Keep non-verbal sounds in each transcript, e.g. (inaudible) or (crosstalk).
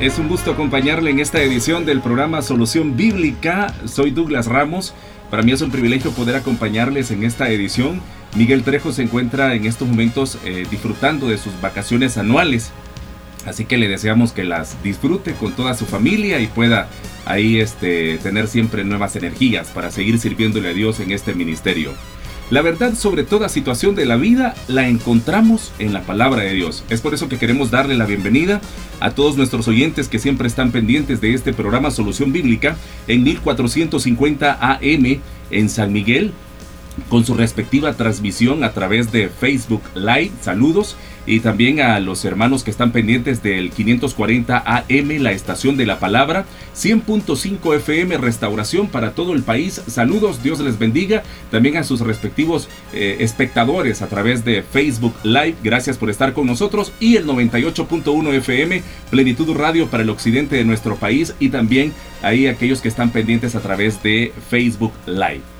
Es un gusto acompañarle en esta edición del programa Solución Bíblica. Soy Douglas Ramos. Para mí es un privilegio poder acompañarles en esta edición. Miguel Trejo se encuentra en estos momentos eh, disfrutando de sus vacaciones anuales. Así que le deseamos que las disfrute con toda su familia y pueda ahí este, tener siempre nuevas energías para seguir sirviéndole a Dios en este ministerio. La verdad sobre toda situación de la vida la encontramos en la palabra de Dios. Es por eso que queremos darle la bienvenida a todos nuestros oyentes que siempre están pendientes de este programa Solución Bíblica en 1450 AM en San Miguel, con su respectiva transmisión a través de Facebook Live. Saludos y también a los hermanos que están pendientes del 540 AM, la estación de la palabra, 100.5 FM Restauración para todo el país. Saludos, Dios les bendiga. También a sus respectivos eh, espectadores a través de Facebook Live. Gracias por estar con nosotros. Y el 98.1 FM Plenitud Radio para el occidente de nuestro país y también ahí aquellos que están pendientes a través de Facebook Live.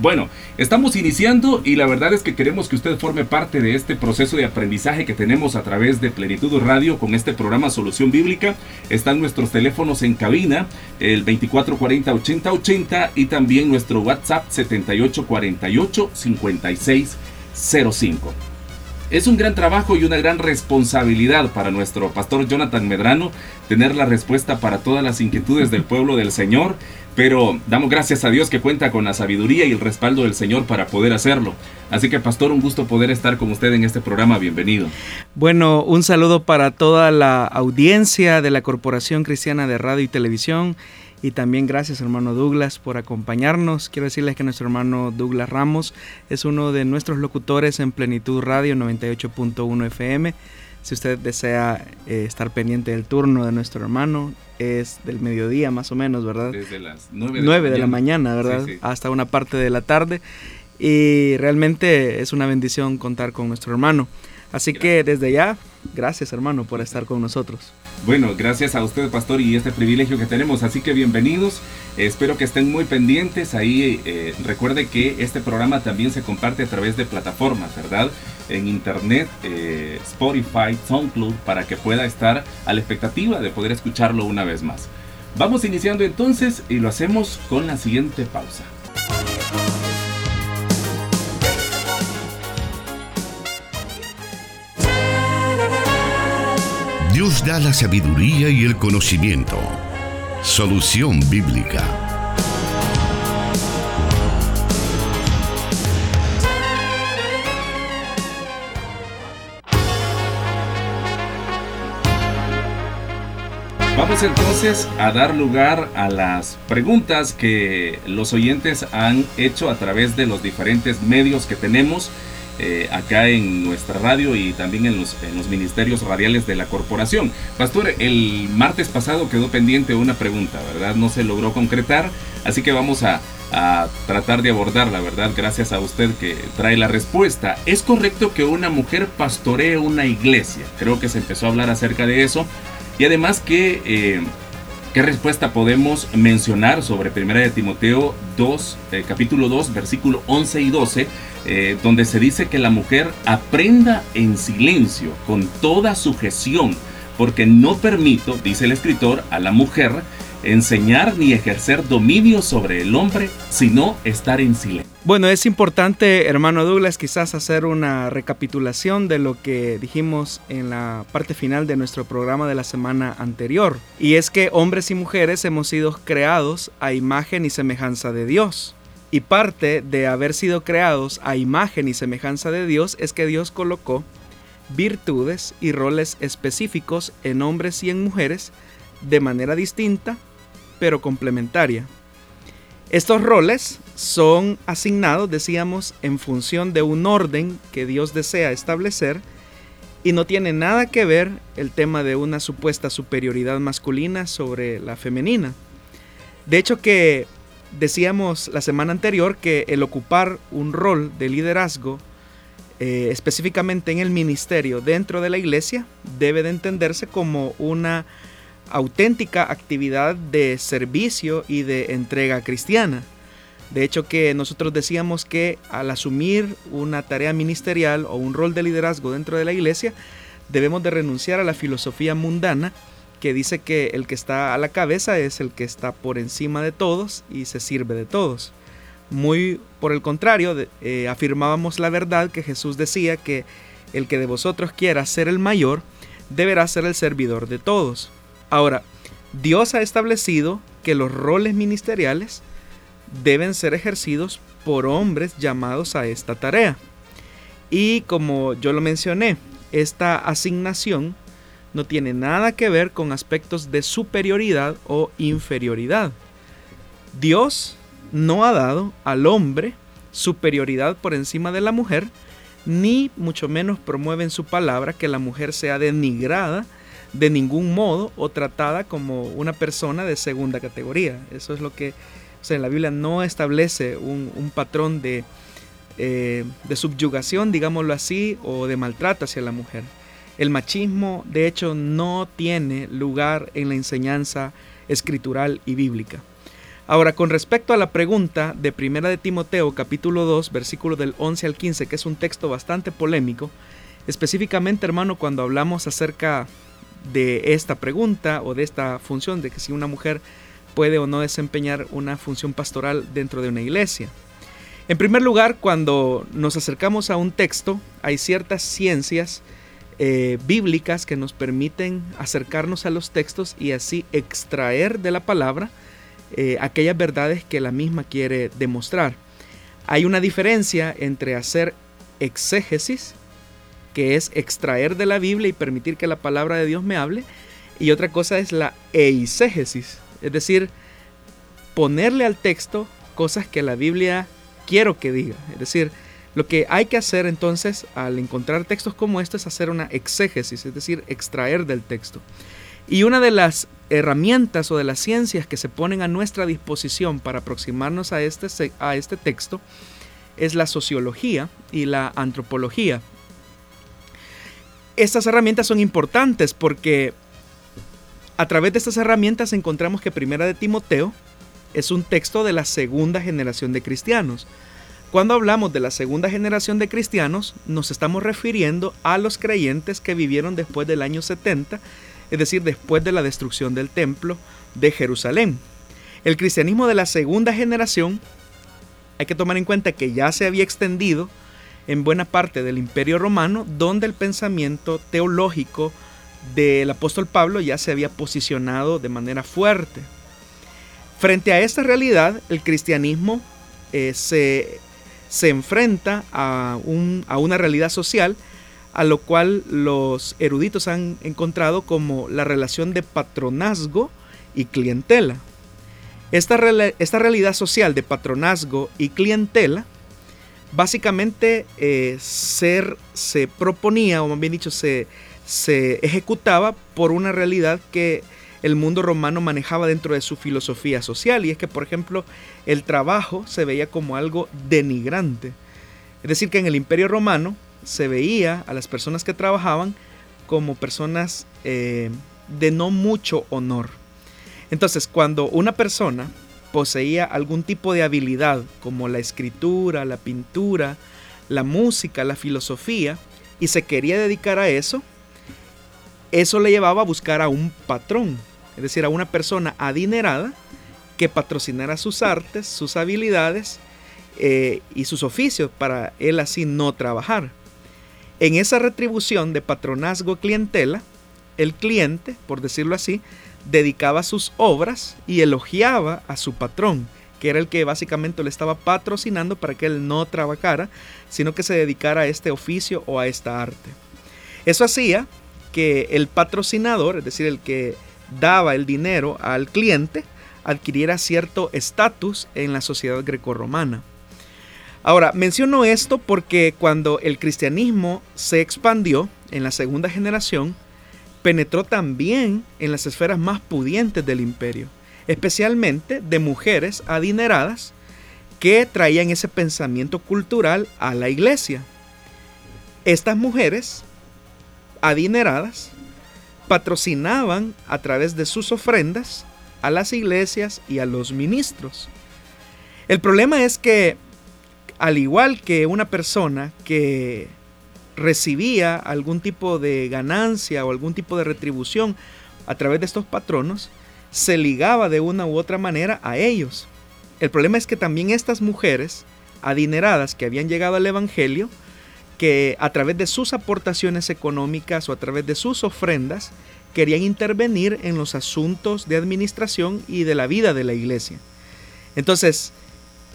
Bueno, estamos iniciando y la verdad es que queremos que usted forme parte de este proceso de aprendizaje que tenemos a través de Plenitud Radio con este programa Solución Bíblica. Están nuestros teléfonos en cabina, el 2440-8080 y también nuestro WhatsApp 7848-5605. Es un gran trabajo y una gran responsabilidad para nuestro pastor Jonathan Medrano tener la respuesta para todas las inquietudes del pueblo del Señor pero damos gracias a Dios que cuenta con la sabiduría y el respaldo del Señor para poder hacerlo. Así que pastor, un gusto poder estar con usted en este programa. Bienvenido. Bueno, un saludo para toda la audiencia de la Corporación Cristiana de Radio y Televisión. Y también gracias hermano Douglas por acompañarnos. Quiero decirles que nuestro hermano Douglas Ramos es uno de nuestros locutores en Plenitud Radio 98.1 FM. Si usted desea eh, estar pendiente del turno de nuestro hermano, es del mediodía más o menos, ¿verdad? Desde las 9 de, la, mañana, ¿verdad? Hasta una parte de la tarde. Y realmente es una bendición contar con nuestro hermano. Así que desde ya, gracias hermano por estar con nosotros. Bueno, gracias a usted pastor y este privilegio que tenemos, así que bienvenidos, espero que estén muy pendientes, ahí eh, recuerde que este programa también se comparte a través de plataformas, ¿verdad? En internet, eh, Spotify, SoundCloud, para que pueda estar a la expectativa de poder escucharlo una vez más. Vamos iniciando entonces y lo hacemos con la siguiente pausa. Dios da la sabiduría y el conocimiento. Solución bíblica. Vamos entonces a dar lugar a las preguntas que los oyentes han hecho a través de los diferentes medios que tenemos eh, acá en nuestra radio y también en los, en los ministerios radiales de la corporación. Pastor, el martes pasado quedó pendiente una pregunta, ¿verdad? No se logró concretar, así que vamos a, a tratar de abordarla, ¿verdad? Gracias a usted que trae la respuesta. ¿Es correcto que una mujer pastoree una iglesia? Creo que se empezó a hablar acerca de eso. Y además que... Eh, ¿Qué respuesta podemos mencionar sobre 1 de Timoteo 2, eh, capítulo 2, versículo 11 y 12, eh, donde se dice que la mujer aprenda en silencio, con toda sujeción, porque no permito, dice el escritor, a la mujer enseñar ni ejercer dominio sobre el hombre, sino estar en silencio. Bueno, es importante, hermano Douglas, quizás hacer una recapitulación de lo que dijimos en la parte final de nuestro programa de la semana anterior. Y es que hombres y mujeres hemos sido creados a imagen y semejanza de Dios. Y parte de haber sido creados a imagen y semejanza de Dios es que Dios colocó virtudes y roles específicos en hombres y en mujeres de manera distinta pero complementaria. Estos roles son asignados, decíamos, en función de un orden que Dios desea establecer Y no tiene nada que ver el tema de una supuesta superioridad masculina sobre la femenina. De hecho que decíamos la semana anterior que el ocupar un rol de liderazgo, eh, específicamente en el ministerio dentro de la iglesia, debe de entenderse como una auténtica actividad de servicio y de entrega cristiana. De hecho que nosotros decíamos que al asumir una tarea ministerial o un rol de liderazgo dentro de la iglesia, debemos de renunciar a la filosofía mundana que dice que el que está a la cabeza es el que está por encima de todos y se sirve de todos. Muy por el contrario, eh, afirmábamos la verdad que Jesús decía que el que de vosotros quiera ser el mayor, deberá ser el servidor de todos. Ahora, Dios ha establecido que los roles ministeriales deben ser ejercidos por hombres llamados a esta tarea. Y como yo lo mencioné, esta asignación no tiene nada que ver con aspectos de superioridad o inferioridad. Dios no ha dado al hombre superioridad por encima de la mujer, ni mucho menos promueve en su palabra que la mujer sea denigrada de ningún modo o tratada como una persona de segunda categoría. Eso es lo que o sea, la Biblia no establece un, patrón de, eh, de subyugación, digámoslo así, o de maltrato hacia la mujer. El machismo, de hecho, no tiene lugar en la enseñanza escritural y bíblica. Ahora, con respecto a la pregunta de Primera de Timoteo, capítulo 2, versículo del 11 al 15, que es un texto bastante polémico, específicamente, hermano, cuando hablamos acerca de esta pregunta o de esta función de que si una mujer puede o no desempeñar una función pastoral dentro de una iglesia. En primer lugar, cuando nos acercamos a un texto, hay ciertas ciencias eh, bíblicas que nos permiten acercarnos a los textos y así extraer de la palabra eh, aquellas verdades que la misma quiere demostrar. Hay una diferencia entre hacer exégesis, que es extraer de la Biblia y permitir que la palabra de Dios me hable, y otra cosa es la eisegesis, es decir, ponerle al texto cosas que la Biblia quiero que diga. Es decir, lo que hay que hacer entonces al encontrar textos como este es hacer una exégesis, es decir, extraer del texto. Y una de las herramientas o de las ciencias que se ponen a nuestra disposición para aproximarnos a este, a este texto es la sociología y la antropología. Estas herramientas son importantes porque a través de estas herramientas encontramos que Primera de Timoteo es un texto de la segunda generación de cristianos. Cuando hablamos de la segunda generación de cristianos, nos estamos refiriendo a los creyentes que vivieron después del año 70, es decir, después de la destrucción del templo de Jerusalén. El cristianismo de la segunda generación, hay que tomar en cuenta que ya se había extendido en buena parte del imperio romano, donde el pensamiento teológico del apóstol Pablo ya se había posicionado de manera fuerte. Frente a esta realidad, el cristianismo eh, se, se, enfrenta a, un, a una realidad social a lo cual los eruditos han encontrado como la relación de patronazgo y clientela. Esta, esta realidad social de patronazgo y clientela básicamente eh, ser, se proponía, o más bien dicho, se, se ejecutaba por una realidad que el mundo romano manejaba dentro de su filosofía social y es que por ejemplo el trabajo se veía como algo denigrante. Es decir, que en el imperio romano se veía a las personas que trabajaban como personas eh, de no mucho honor. Entonces, cuando una persona poseía algún tipo de habilidad como la escritura, la pintura, la música, la filosofía, y se quería dedicar a eso, eso le llevaba a buscar a un patrón, es decir, a una persona adinerada que patrocinara sus artes, sus habilidades eh, y sus oficios para él así no trabajar. En esa retribución de patronazgo clientela, el cliente, por decirlo así, dedicaba sus obras y elogiaba a su patrón, que era el que básicamente le estaba patrocinando para que él no trabajara, sino que se dedicara a este oficio o a esta arte. Eso hacía que el patrocinador, es decir, el que daba el dinero al cliente, adquiriera cierto estatus en la sociedad grecorromana. Ahora, menciono esto porque cuando el cristianismo se expandió en la segunda generación, penetró también en las esferas más pudientes del imperio, especialmente de mujeres adineradas que traían ese pensamiento cultural a la iglesia. Estas mujeres adineradas patrocinaban a través de sus ofrendas a las iglesias y a los ministros. El problema es que, al igual que una persona que recibía algún tipo de ganancia o algún tipo de retribución a través de estos patronos, se ligaba de una u otra manera a ellos. El problema es que también estas mujeres adineradas que habían llegado al Evangelio, que a través de sus aportaciones económicas o a través de sus ofrendas, querían intervenir en los asuntos de administración y de la vida de la iglesia. Entonces,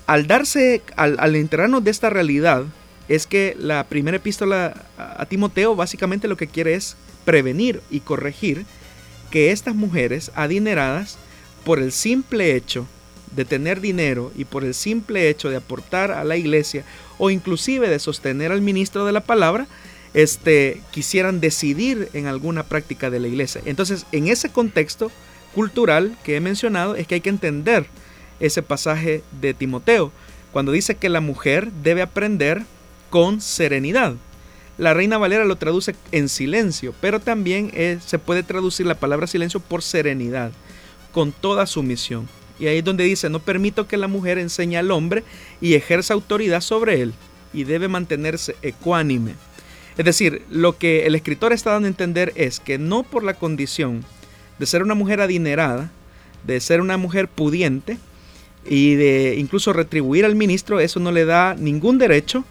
al darse, al, al enterarnos de esta realidad, es que la primera epístola a Timoteo básicamente lo que quiere es prevenir y corregir que estas mujeres adineradas, por el simple hecho de tener dinero y por el simple hecho de aportar a la iglesia o inclusive de sostener al ministro de la palabra, este, quisieran decidir en alguna práctica de la iglesia. Entonces, en ese contexto cultural que he mencionado, es que hay que entender ese pasaje de Timoteo, cuando dice que la mujer debe aprender con serenidad. La Reina Valera lo traduce en silencio, pero también eh, se puede traducir la palabra silencio por serenidad, con toda sumisión. Y ahí es donde dice, no permito que la mujer enseñe al hombre y ejerza autoridad sobre él, y debe mantenerse ecuánime. Es decir, lo que el escritor está dando a entender es que no por la condición de ser una mujer adinerada, de ser una mujer pudiente y de incluso retribuir al ministro, eso no le da ningún derecho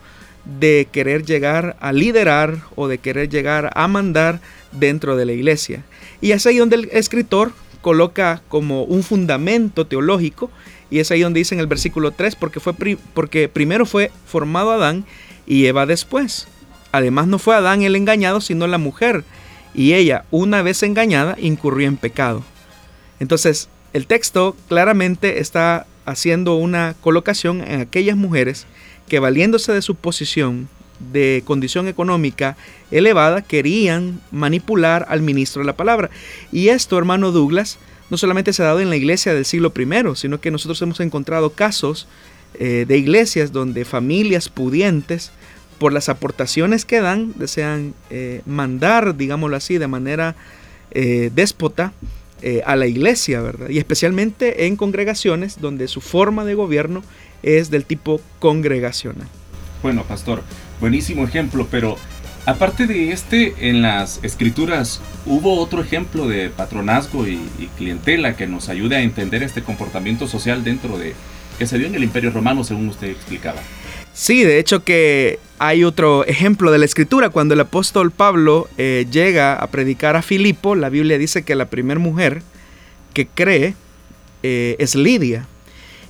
de querer llegar a liderar o de querer llegar a mandar dentro de la iglesia. Y es ahí donde el escritor coloca como un fundamento teológico y es ahí donde dice en el versículo 3 porque fue porque primero fue formado Adán y Eva después. Además no fue Adán el engañado, sino la mujer, y ella, una vez engañada, incurrió en pecado. Entonces, el texto claramente está haciendo una colocación en aquellas mujeres que valiéndose de su posición de condición económica elevada, querían manipular al ministro de la palabra. Y esto, hermano Douglas, no solamente se ha dado en la iglesia del siglo I, sino que nosotros hemos encontrado casos eh, de iglesias donde familias pudientes, por las aportaciones que dan, desean eh, mandar, digámoslo así, de manera eh, déspota a la iglesia, ¿verdad? Y especialmente en congregaciones donde su forma de gobierno es del tipo congregacional. Bueno, pastor, buenísimo ejemplo, pero aparte de este, en las escrituras hubo otro ejemplo de patronazgo y, clientela que nos ayude a entender este comportamiento social dentro de que se dio en el Imperio Romano, según usted explicaba. Sí, de hecho que hay otro ejemplo de la escritura. Cuando el apóstol Pablo eh, llega a predicar a Filipo, la Biblia dice que la primera mujer que cree eh, es Lidia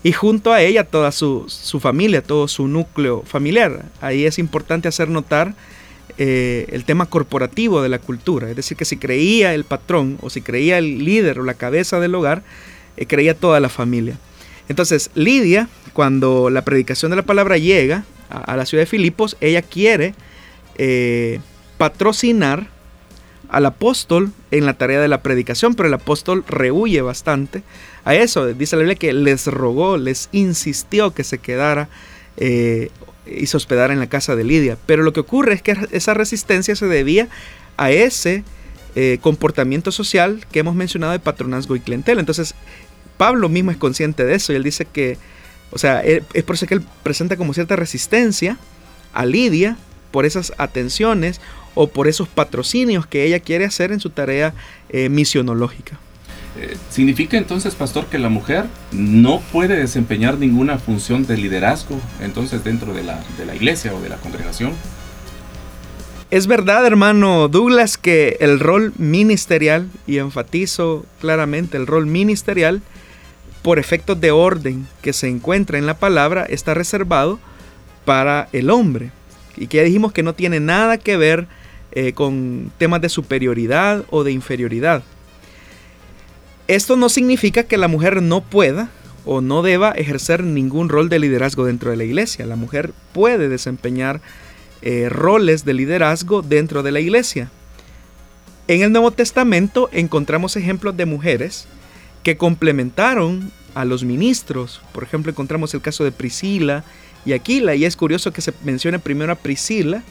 y junto a ella toda su, familia, todo su núcleo familiar. Ahí es importante hacer notar eh, el tema corporativo de la cultura, es decir, que si creía el patrón o si creía el líder o la cabeza del hogar, eh, creía toda la familia. Entonces, Lidia, cuando la predicación de la palabra llega a, la ciudad de Filipos, ella quiere eh, patrocinar al apóstol en la tarea de la predicación, pero el apóstol rehuye bastante a eso. Dice la Biblia que les rogó, les insistió que se quedara eh, y se hospedara en la casa de Lidia. Pero lo que ocurre es que esa resistencia se debía a ese eh, comportamiento social que hemos mencionado de patronazgo y clientela. Entonces, Pablo mismo es consciente de eso y él dice que, o sea, es por eso que él presenta como cierta resistencia a Lidia por esas atenciones o por esos patrocinios que ella quiere hacer en su tarea eh, misionológica. Eh, ¿Significa entonces, pastor, que la mujer no puede desempeñar ninguna función de liderazgo entonces dentro de la, de la iglesia o de la congregación? Es verdad, hermano Douglas, que el rol ministerial, y enfatizo claramente el rol ministerial, por efectos de orden que se encuentra en la palabra, está reservado para el hombre. Y que ya dijimos que no tiene nada que ver eh, con temas de superioridad o de inferioridad. Esto no significa que la mujer no pueda o no deba ejercer ningún rol de liderazgo dentro de la iglesia. La mujer puede desempeñar eh, roles de liderazgo dentro de la iglesia. En el Nuevo Testamento encontramos ejemplos de mujeres que complementaron a los ministros. Por ejemplo, encontramos el caso de Priscila y Aquila, y es curioso que se mencione primero a Priscila,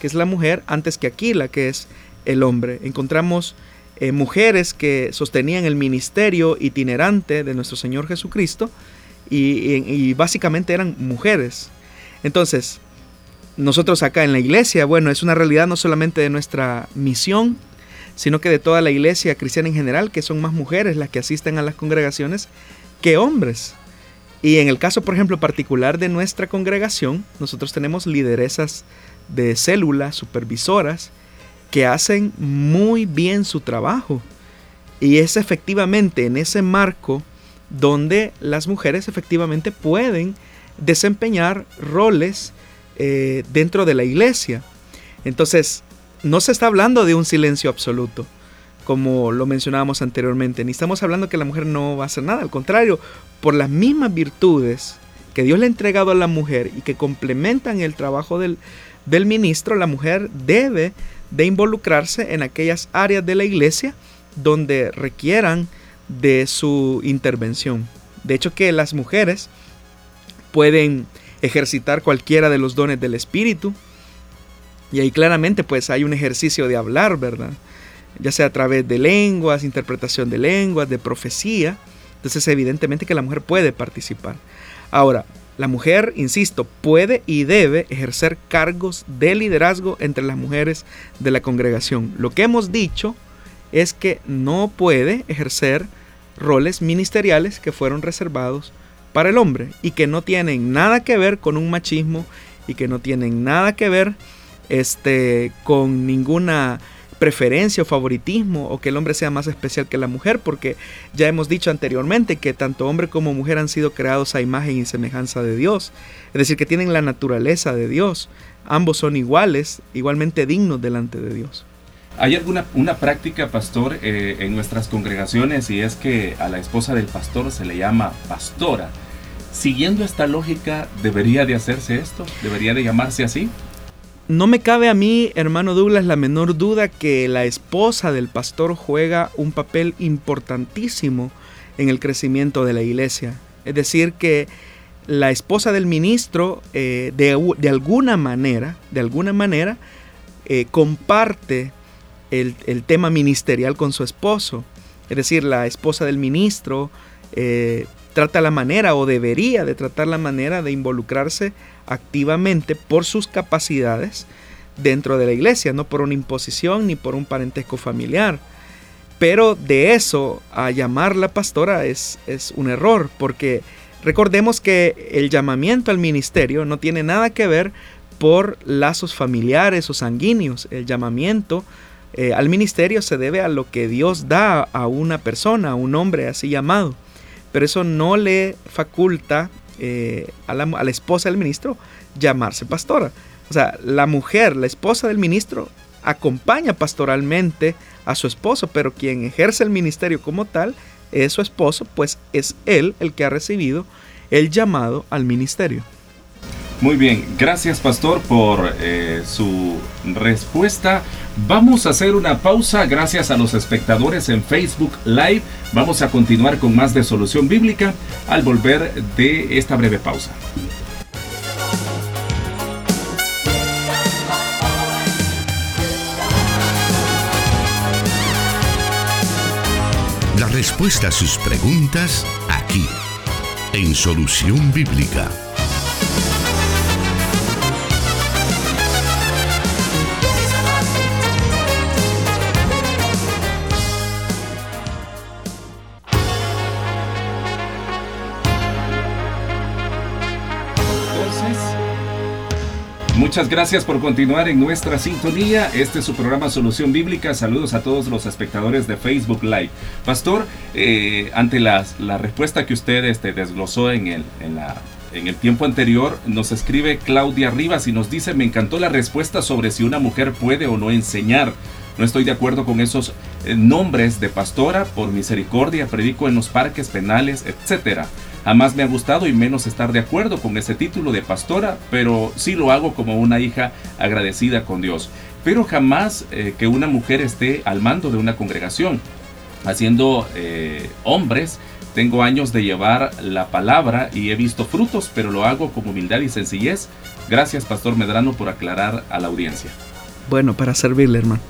que es la mujer, antes que Aquila, que es el hombre. Encontramos eh, mujeres que sostenían el ministerio itinerante de nuestro Señor Jesucristo y, básicamente eran mujeres. Entonces, nosotros acá en la iglesia, bueno, es una realidad no solamente de nuestra misión, sino que de toda la iglesia cristiana en general, que son más mujeres las que asisten a las congregaciones que hombres. Y en el caso, por ejemplo, particular de nuestra congregación, nosotros tenemos lideresas de células, supervisoras, que hacen muy bien su trabajo. Y es efectivamente en ese marco donde las mujeres efectivamente pueden desempeñar roles eh, dentro de la iglesia. Entonces, no se está hablando de un silencio absoluto, como lo mencionábamos anteriormente, ni estamos hablando que la mujer no va a hacer nada, al contrario, por las mismas virtudes que Dios le ha entregado a la mujer y que complementan el trabajo del, del ministro, la mujer debe de involucrarse en aquellas áreas de la iglesia donde requieran de su intervención. De hecho que las mujeres pueden ejercitar cualquiera de los dones del Espíritu. Y ahí claramente pues hay un ejercicio de hablar, ¿verdad? Ya sea a través de lenguas, interpretación de lenguas, de profecía. Entonces evidentemente que la mujer puede participar. Ahora, la mujer, insisto, puede y debe ejercer cargos de liderazgo entre las mujeres de la congregación. Lo que hemos dicho es que no puede ejercer roles ministeriales que fueron reservados para el hombre y que no tienen nada que ver con un machismo y que no tienen nada que ver este, con ninguna preferencia o favoritismo o que el hombre sea más especial que la mujer, porque ya hemos dicho anteriormente que tanto hombre como mujer han sido creados a imagen y semejanza de Dios, es decir, que tienen la naturaleza de Dios, ambos son iguales, igualmente dignos delante de Dios. ¿Hay alguna una práctica, pastor, eh, en nuestras congregaciones y es que a la esposa del pastor se le llama pastora? Siguiendo esta lógica, ¿debería de hacerse esto? ¿Debería de llamarse así? No me cabe a mí, hermano Douglas, la menor duda que la esposa del pastor juega un papel importantísimo en el crecimiento de la iglesia. Es decir, que la esposa del ministro eh, de, alguna manera, de alguna manera, eh, comparte el, tema ministerial con su esposo. Es decir, la esposa del ministro eh, trata la manera o debería de tratar la manera de involucrarse activamente por sus capacidades dentro de la iglesia, no por una imposición ni por un parentesco familiar. Pero de eso a llamarla pastora es, es un error, porque recordemos que el llamamiento al ministerio no tiene nada que ver por lazos familiares o sanguíneos. El llamamiento eh, al ministerio se debe a lo que Dios da a una persona, a un hombre así llamado. Pero eso no le faculta eh, a, la, a la esposa del ministro llamarse pastora. O sea, la mujer, la esposa del ministro, acompaña pastoralmente a su esposo, pero quien ejerce el ministerio como tal es su esposo, pues es él el que ha recibido el llamado al ministerio. Muy bien, gracias pastor por eh, su respuesta. Vamos a hacer una pausa gracias a los espectadores en Facebook Live. Vamos a continuar con más de Solución Bíblica al volver de esta breve pausa. La respuesta a sus preguntas aquí, en Solución Bíblica. Muchas gracias por continuar en nuestra sintonía. Este es su programa Solución Bíblica. Saludos a todos los espectadores de Facebook Live. Pastor, eh, ante la respuesta que usted este, desglosó en el, en, la, en el tiempo anterior, nos escribe Claudia Rivas y nos dice, me encantó la respuesta sobre si una mujer puede o no enseñar. No estoy de acuerdo con esos eh, nombres de pastora, por misericordia, predico en los parques penales, etc. Jamás me ha gustado y menos estar de acuerdo con ese título de pastora, pero sí lo hago como una hija agradecida con Dios. Pero jamás eh, que una mujer esté al mando de una congregación, haciendo eh, hombres. Tengo años de llevar la palabra y he visto frutos, pero lo hago con humildad y sencillez. Gracias, Pastor Medrano, por aclarar a la audiencia. Bueno, para servirle, hermano.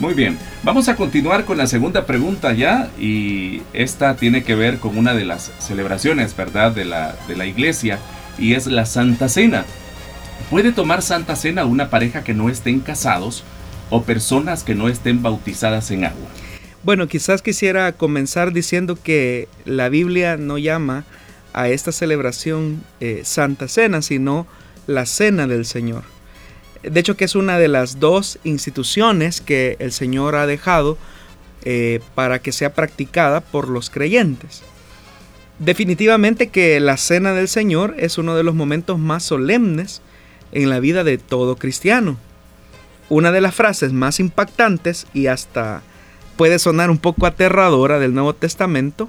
Muy bien, vamos a continuar con la segunda pregunta ya y esta tiene que ver con una de las celebraciones, ¿verdad?, de la, de la iglesia y es la Santa Cena. ¿Puede tomar Santa Cena una pareja que no estén casados o personas que no estén bautizadas en agua? Bueno, quizás quisiera comenzar diciendo que la Biblia no llama a esta celebración eh, Santa Cena, sino la Cena del Señor. De hecho que es una de las dos instituciones que el Señor ha dejado eh, para que sea practicada por los creyentes. Definitivamente que la Cena del Señor es uno de los momentos más solemnes en la vida de todo cristiano. Una de las frases más impactantes y hasta puede sonar un poco aterradora del Nuevo Testamento,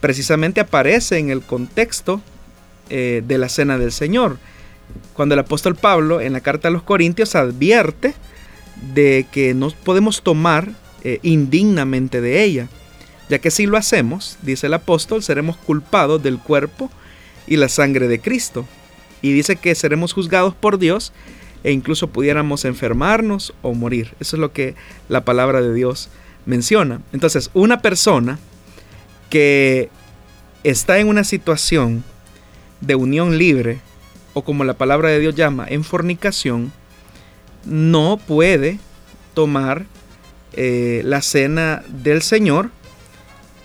precisamente aparece en el contexto eh, de la Cena del Señor cuando el apóstol Pablo en la carta a los Corintios advierte de que no podemos tomar eh, indignamente de ella, ya que si lo hacemos, dice el apóstol, seremos culpados del cuerpo y la sangre de Cristo. Y dice que seremos juzgados por Dios e incluso pudiéramos enfermarnos o morir. Eso es lo que la palabra de Dios menciona. Entonces, una persona que está en una situación de unión libre o como la palabra de Dios llama, en fornicación, no puede tomar eh, la cena del Señor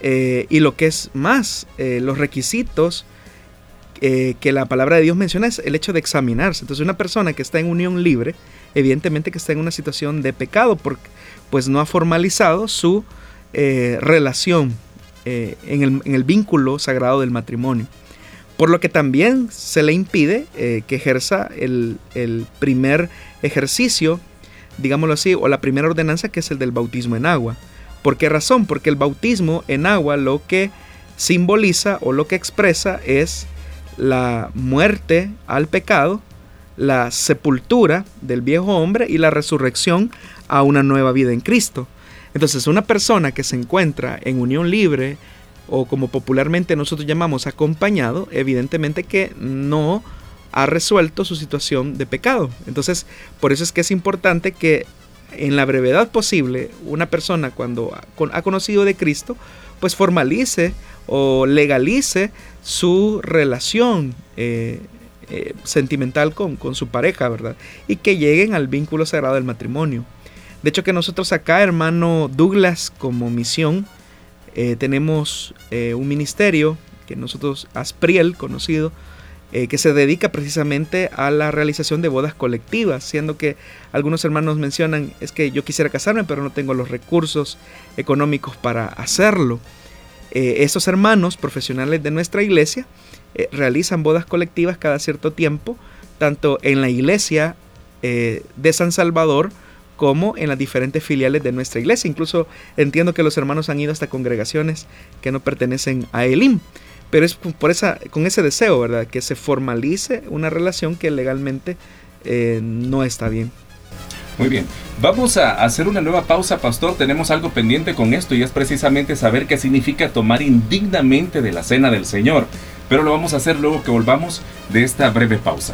eh, y lo que es más, eh, los requisitos que la palabra de Dios menciona es el hecho de examinarse. Entonces una persona que está en unión libre, evidentemente que está en una situación de pecado, porque pues no ha formalizado su relación en el, en el vínculo sagrado del matrimonio por lo que también se le impide eh, que ejerza el, primer ejercicio, digámoslo así, o la primera ordenanza que es el del bautismo en agua. ¿Por qué razón? Porque el bautismo en agua lo que simboliza o lo que expresa es la muerte al pecado, la sepultura del viejo hombre y la resurrección a una nueva vida en Cristo. Entonces una persona que se encuentra en unión libre, o como popularmente nosotros llamamos acompañado, evidentemente que no ha resuelto su situación de pecado. Entonces, por eso es que es importante que en la brevedad posible una persona cuando ha conocido de Cristo, pues formalice o legalice su relación eh, eh, sentimental con, con su pareja, ¿verdad? Y que lleguen al vínculo sagrado del matrimonio. De hecho que nosotros acá, hermano Douglas, como misión, eh, tenemos eh, un ministerio que nosotros, Aspriel, conocido, eh, que se dedica precisamente a la realización de bodas colectivas, siendo que algunos hermanos mencionan, es que yo quisiera casarme, pero no tengo los recursos económicos para hacerlo. esos hermanos profesionales de nuestra iglesia realizan bodas colectivas cada cierto tiempo, tanto en la iglesia de San Salvador, como en las diferentes filiales de nuestra iglesia. Incluso entiendo que los hermanos han ido hasta congregaciones que no pertenecen a Elim. Pero es por esa, con ese deseo, ¿verdad? Que se formalice una relación que legalmente eh, no está bien. Muy bien, vamos a hacer una nueva pausa, pastor. Tenemos algo pendiente con esto y es precisamente saber qué significa tomar indignamente de la cena del Señor. Pero lo vamos a hacer luego que volvamos de esta breve pausa.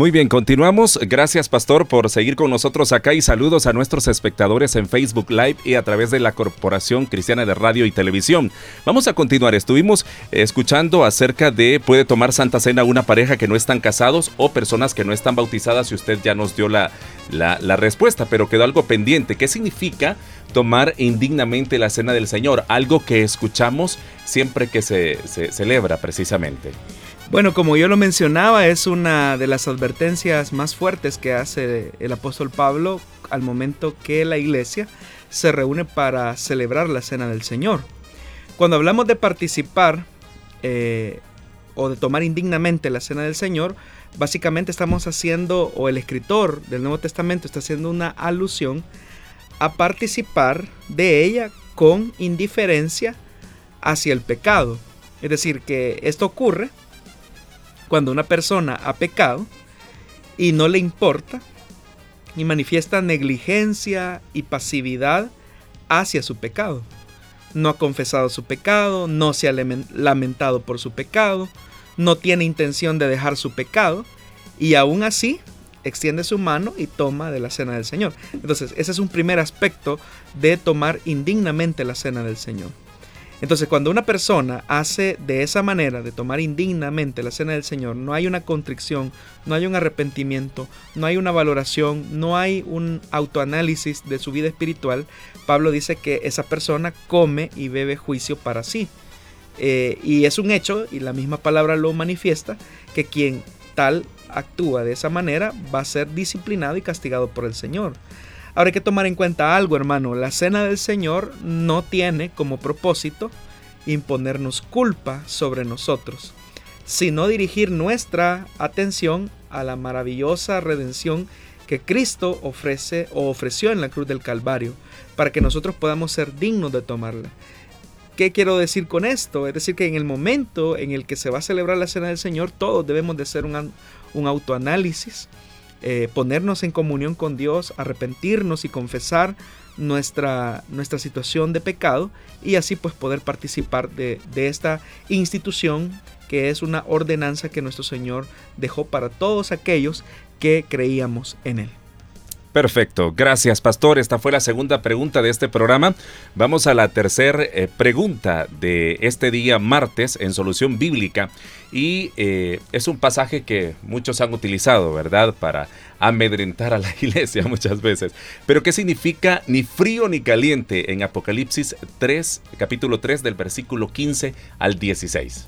Muy bien, continuamos. Gracias, Pastor, por seguir con nosotros acá y saludos a nuestros espectadores en Facebook Live y a través de la Corporación Cristiana de Radio y Televisión. Vamos a continuar. Estuvimos escuchando acerca de puede tomar Santa Cena una pareja que no están casados o personas que no están bautizadas y usted ya nos dio la, la, la respuesta, pero quedó algo pendiente. ¿Qué significa tomar indignamente la Cena del Señor? Algo que escuchamos siempre que se, se celebra precisamente. Bueno, como yo lo mencionaba, es una de las advertencias más fuertes que hace el apóstol Pablo al momento que la iglesia se reúne para celebrar la cena del Señor. Cuando hablamos de participar eh, o de tomar indignamente la cena del Señor, básicamente estamos haciendo, o el escritor del Nuevo Testamento está haciendo una alusión a participar de ella con indiferencia hacia el pecado. Es decir, que esto ocurre cuando una persona ha pecado y no le importa y manifiesta negligencia y pasividad hacia su pecado. No ha confesado su pecado, no se ha lamentado por su pecado, no tiene intención de dejar su pecado y aún así extiende su mano y toma de la cena del Señor. Entonces, ese es un primer aspecto de tomar indignamente la cena del Señor. Entonces, cuando una persona hace de esa manera, de tomar indignamente la cena del Señor, no hay una contrición, no hay un arrepentimiento, no hay una valoración, no hay un autoanálisis de su vida espiritual, Pablo dice que esa persona come y bebe juicio para sí. Eh, y es un hecho, y la misma palabra lo manifiesta, que quien tal actúa de esa manera va a ser disciplinado y castigado por el Señor. Ahora hay que tomar en cuenta algo, hermano. La cena del Señor no tiene como propósito imponernos culpa sobre nosotros, sino dirigir nuestra atención a la maravillosa redención que Cristo ofrece o ofreció en la cruz del Calvario, para que nosotros podamos ser dignos de tomarla. ¿Qué quiero decir con esto? Es decir, que en el momento en el que se va a celebrar la cena del Señor, todos debemos de hacer un, un autoanálisis eh, ponernos en comunión con Dios, arrepentirnos y confesar nuestra, nuestra situación de pecado y así pues poder participar de, de esta institución que es una ordenanza que nuestro Señor dejó para todos aquellos que creíamos en Él. Perfecto, gracias pastor. Esta fue la segunda pregunta de este programa. Vamos a la tercera eh, pregunta de este día martes en Solución Bíblica y eh, es un pasaje que muchos han utilizado, ¿verdad? Para amedrentar a la (laughs) iglesia muchas veces. Pero ¿qué significa ni frío ni caliente en Apocalipsis 3, capítulo 3 del versículo 15 al 16?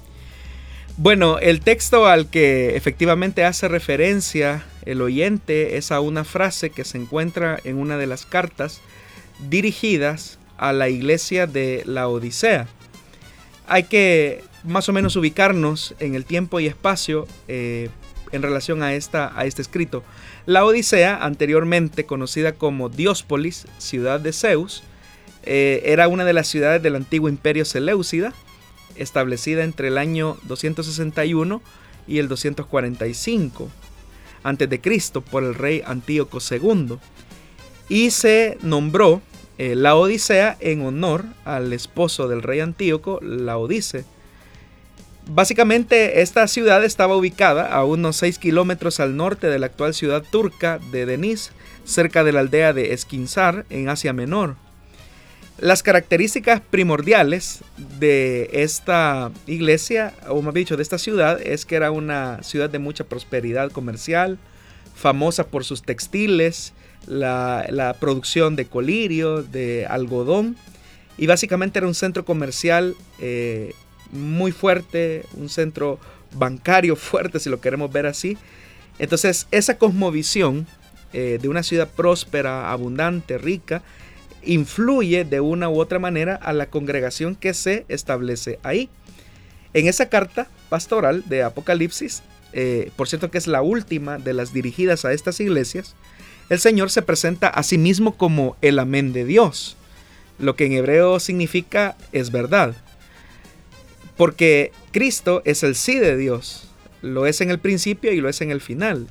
Bueno, el texto al que efectivamente hace referencia el oyente es a una frase que se encuentra en una de las cartas dirigidas a la iglesia de la Odisea. Hay que más o menos ubicarnos en el tiempo y espacio eh, en relación a, esta, a este escrito. La Odisea, anteriormente conocida como Diospolis, ciudad de Zeus, eh, era una de las ciudades del antiguo imperio Seleucida, establecida entre el año 261 y el 245 antes de Cristo por el rey Antíoco II y se nombró eh, la Odisea en honor al esposo del rey Antíoco, Laodice. Básicamente esta ciudad estaba ubicada a unos 6 kilómetros al norte de la actual ciudad turca de Denis, cerca de la aldea de Esquinzar en Asia Menor. Las características primordiales de esta iglesia, o más dicho, de esta ciudad, es que era una ciudad de mucha prosperidad comercial, famosa por sus textiles, la, producción de colirio, de algodón, y básicamente era un centro comercial eh, muy fuerte, un centro bancario (laughs) fuerte, si lo queremos ver así. Entonces, esa cosmovisión eh, de una ciudad próspera, abundante, rica, influye de una u otra manera a la congregación que se establece ahí. En esa carta pastoral de Apocalipsis, eh, por cierto que es la última de las dirigidas a estas iglesias, el Señor se presenta a sí mismo como el amén de Dios, lo que en hebreo significa es verdad. Porque Cristo es el sí de Dios, lo es en el principio y lo es en el final.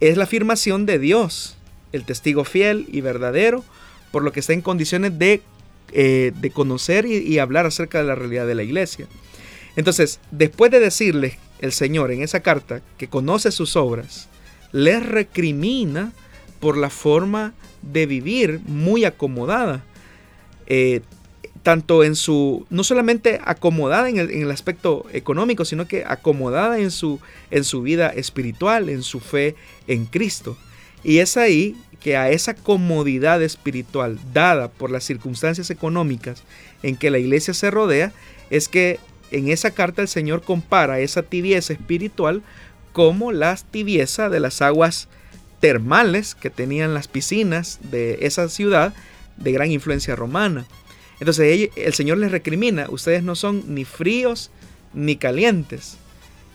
Es la afirmación de Dios, el testigo fiel y verdadero, por lo que está en condiciones de, eh, conocer y, hablar acerca de la realidad de la iglesia. Entonces, después de decirle el Señor en esa carta que conoce sus obras, les recrimina por la forma de vivir muy acomodada. Eh, tanto en su, no solamente acomodada en el, aspecto económico, sino que acomodada en su, en su vida espiritual, en su fe en Cristo. Y es ahí que a esa comodidad espiritual dada por las circunstancias económicas en que la iglesia se rodea, es que en esa carta el Señor compara esa tibieza espiritual como la tibieza de las aguas termales que tenían las piscinas de esa ciudad de gran influencia romana. Entonces el Señor les recrimina, ustedes no son ni fríos ni calientes.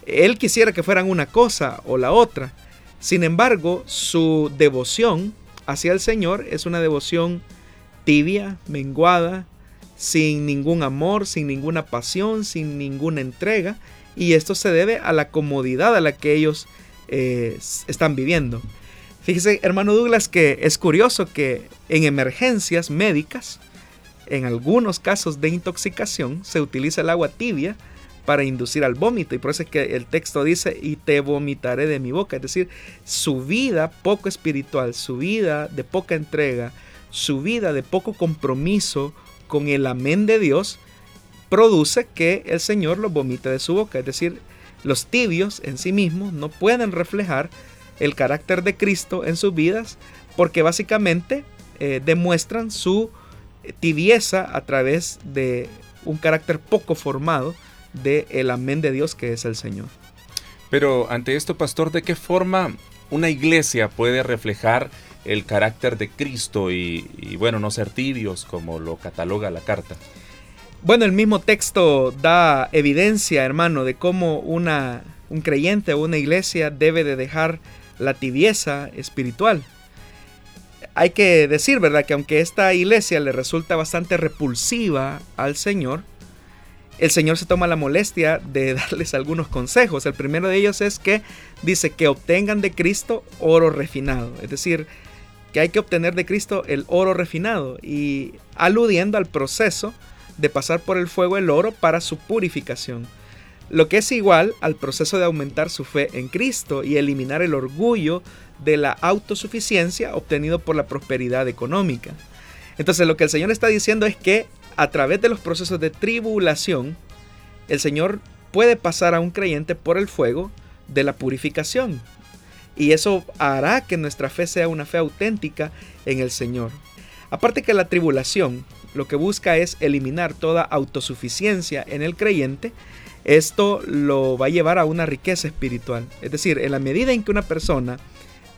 Él quisiera que fueran una cosa o la otra. Sin embargo, su devoción hacia el Señor es una devoción tibia, menguada, sin ningún amor, sin ninguna pasión, sin ninguna entrega. Y esto se debe a la comodidad a la que ellos eh, están viviendo. Fíjese, hermano Douglas, que es curioso que en emergencias médicas, en algunos casos de intoxicación, se utiliza el agua tibia para inducir al vómito. Y por eso es que el texto dice, y te vomitaré de mi boca. Es decir, su vida poco espiritual, su vida de poca entrega, su vida de poco compromiso con el amén de Dios, produce que el Señor lo vomite de su boca. Es decir, los tibios en sí mismos no pueden reflejar el carácter de Cristo en sus vidas porque básicamente eh, demuestran su tibieza a través de un carácter poco formado de el amén de Dios que es el Señor. Pero ante esto, pastor, ¿de qué forma una iglesia puede reflejar el carácter de Cristo y, y, bueno, no ser tibios como lo cataloga la carta? Bueno, el mismo texto da evidencia, hermano, de cómo una, un creyente o una iglesia debe de dejar la tibieza espiritual. Hay que decir, ¿verdad?, que aunque esta iglesia le resulta bastante repulsiva al Señor, el Señor se toma la molestia de (laughs) darles algunos consejos. El primero de ellos es que dice que obtengan de Cristo oro refinado. Es decir, que hay que obtener de Cristo el oro refinado y aludiendo al proceso de pasar por el fuego el oro para su purificación. Lo que es igual al proceso de aumentar su fe en Cristo y eliminar el orgullo de la autosuficiencia obtenido por la prosperidad económica. Entonces lo que el Señor está diciendo es que a través de los procesos de tribulación, el Señor puede pasar a un creyente por el fuego de la purificación. Y eso hará que nuestra fe sea una fe auténtica en el Señor. Aparte que la tribulación lo que busca es eliminar toda autosuficiencia en el creyente, esto lo va a llevar a una riqueza espiritual. Es decir, en la medida en que una persona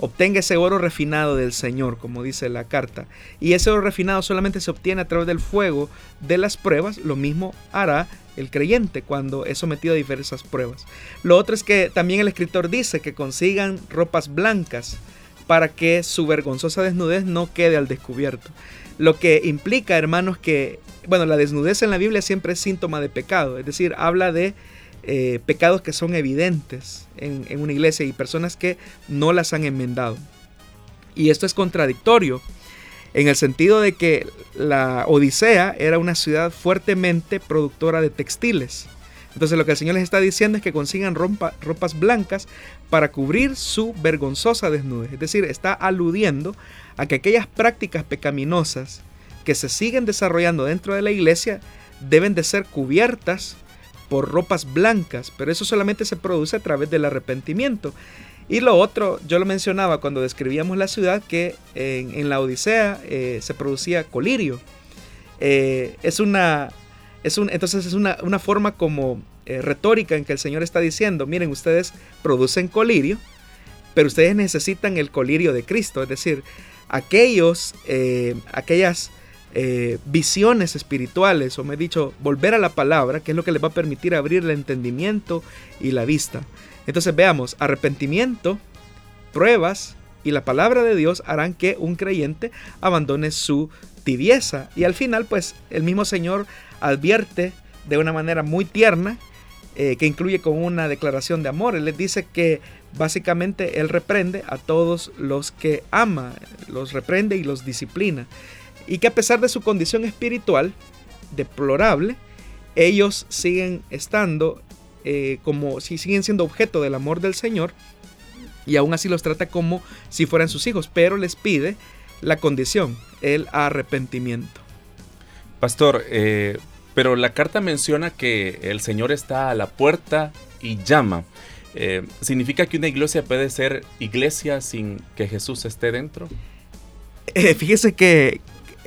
obtenga ese oro refinado del Señor, como dice la carta. Y ese oro refinado solamente se obtiene a través del fuego de las pruebas. Lo mismo hará el creyente cuando es sometido a diversas pruebas. Lo otro es que también el escritor dice que consigan ropas blancas para que su vergonzosa desnudez no quede al descubierto. Lo que implica, hermanos, que, bueno, la desnudez en la Biblia siempre es síntoma de pecado, es decir, habla de eh, pecados que son evidentes en, una iglesia y personas que no las han enmendado. Y esto es contradictorio en el sentido de que la Odisea era una ciudad fuertemente productora de textiles. Entonces lo que el Señor les está diciendo es que consigan ropas blancas para cubrir su vergonzosa desnudez. Es decir, está aludiendo a que aquellas prácticas pecaminosas que se siguen desarrollando dentro de la iglesia deben de ser cubiertas por ropas blancas, pero eso solamente se produce a través del arrepentimiento. Y lo otro, yo lo mencionaba cuando describíamos la ciudad, que en, la Odisea eh, se producía colirio. Eh, es una, es un, entonces es una, forma como eh, retórica en que el Señor está diciendo, miren, ustedes producen colirio, pero ustedes necesitan el colirio de Cristo, es decir, aquellos, aquellas eh, visiones espirituales, o me he dicho, volver a la palabra, que es lo que les va a permitir abrir el entendimiento y la vista. Entonces veamos, arrepentimiento, pruebas y la palabra de Dios harán que un creyente abandone su tibieza. Y al final, pues el mismo Señor advierte de una manera muy tierna, eh, que incluye con una declaración de amor. Él les dice que básicamente Él reprende a todos los que ama, los reprende y los disciplina y que a pesar de su condición espiritual deplorable, ellos siguen estando eh, como si siguen siendo objeto del amor del Señor y aún así los trata como si fueran sus hijos, pero les pide la condición, el arrepentimiento. Pastor, eh, pero la carta menciona que el Señor está a la puerta y llama. Eh, ¿Significa que una iglesia puede ser iglesia sin que Jesús esté dentro? Eh, fíjese que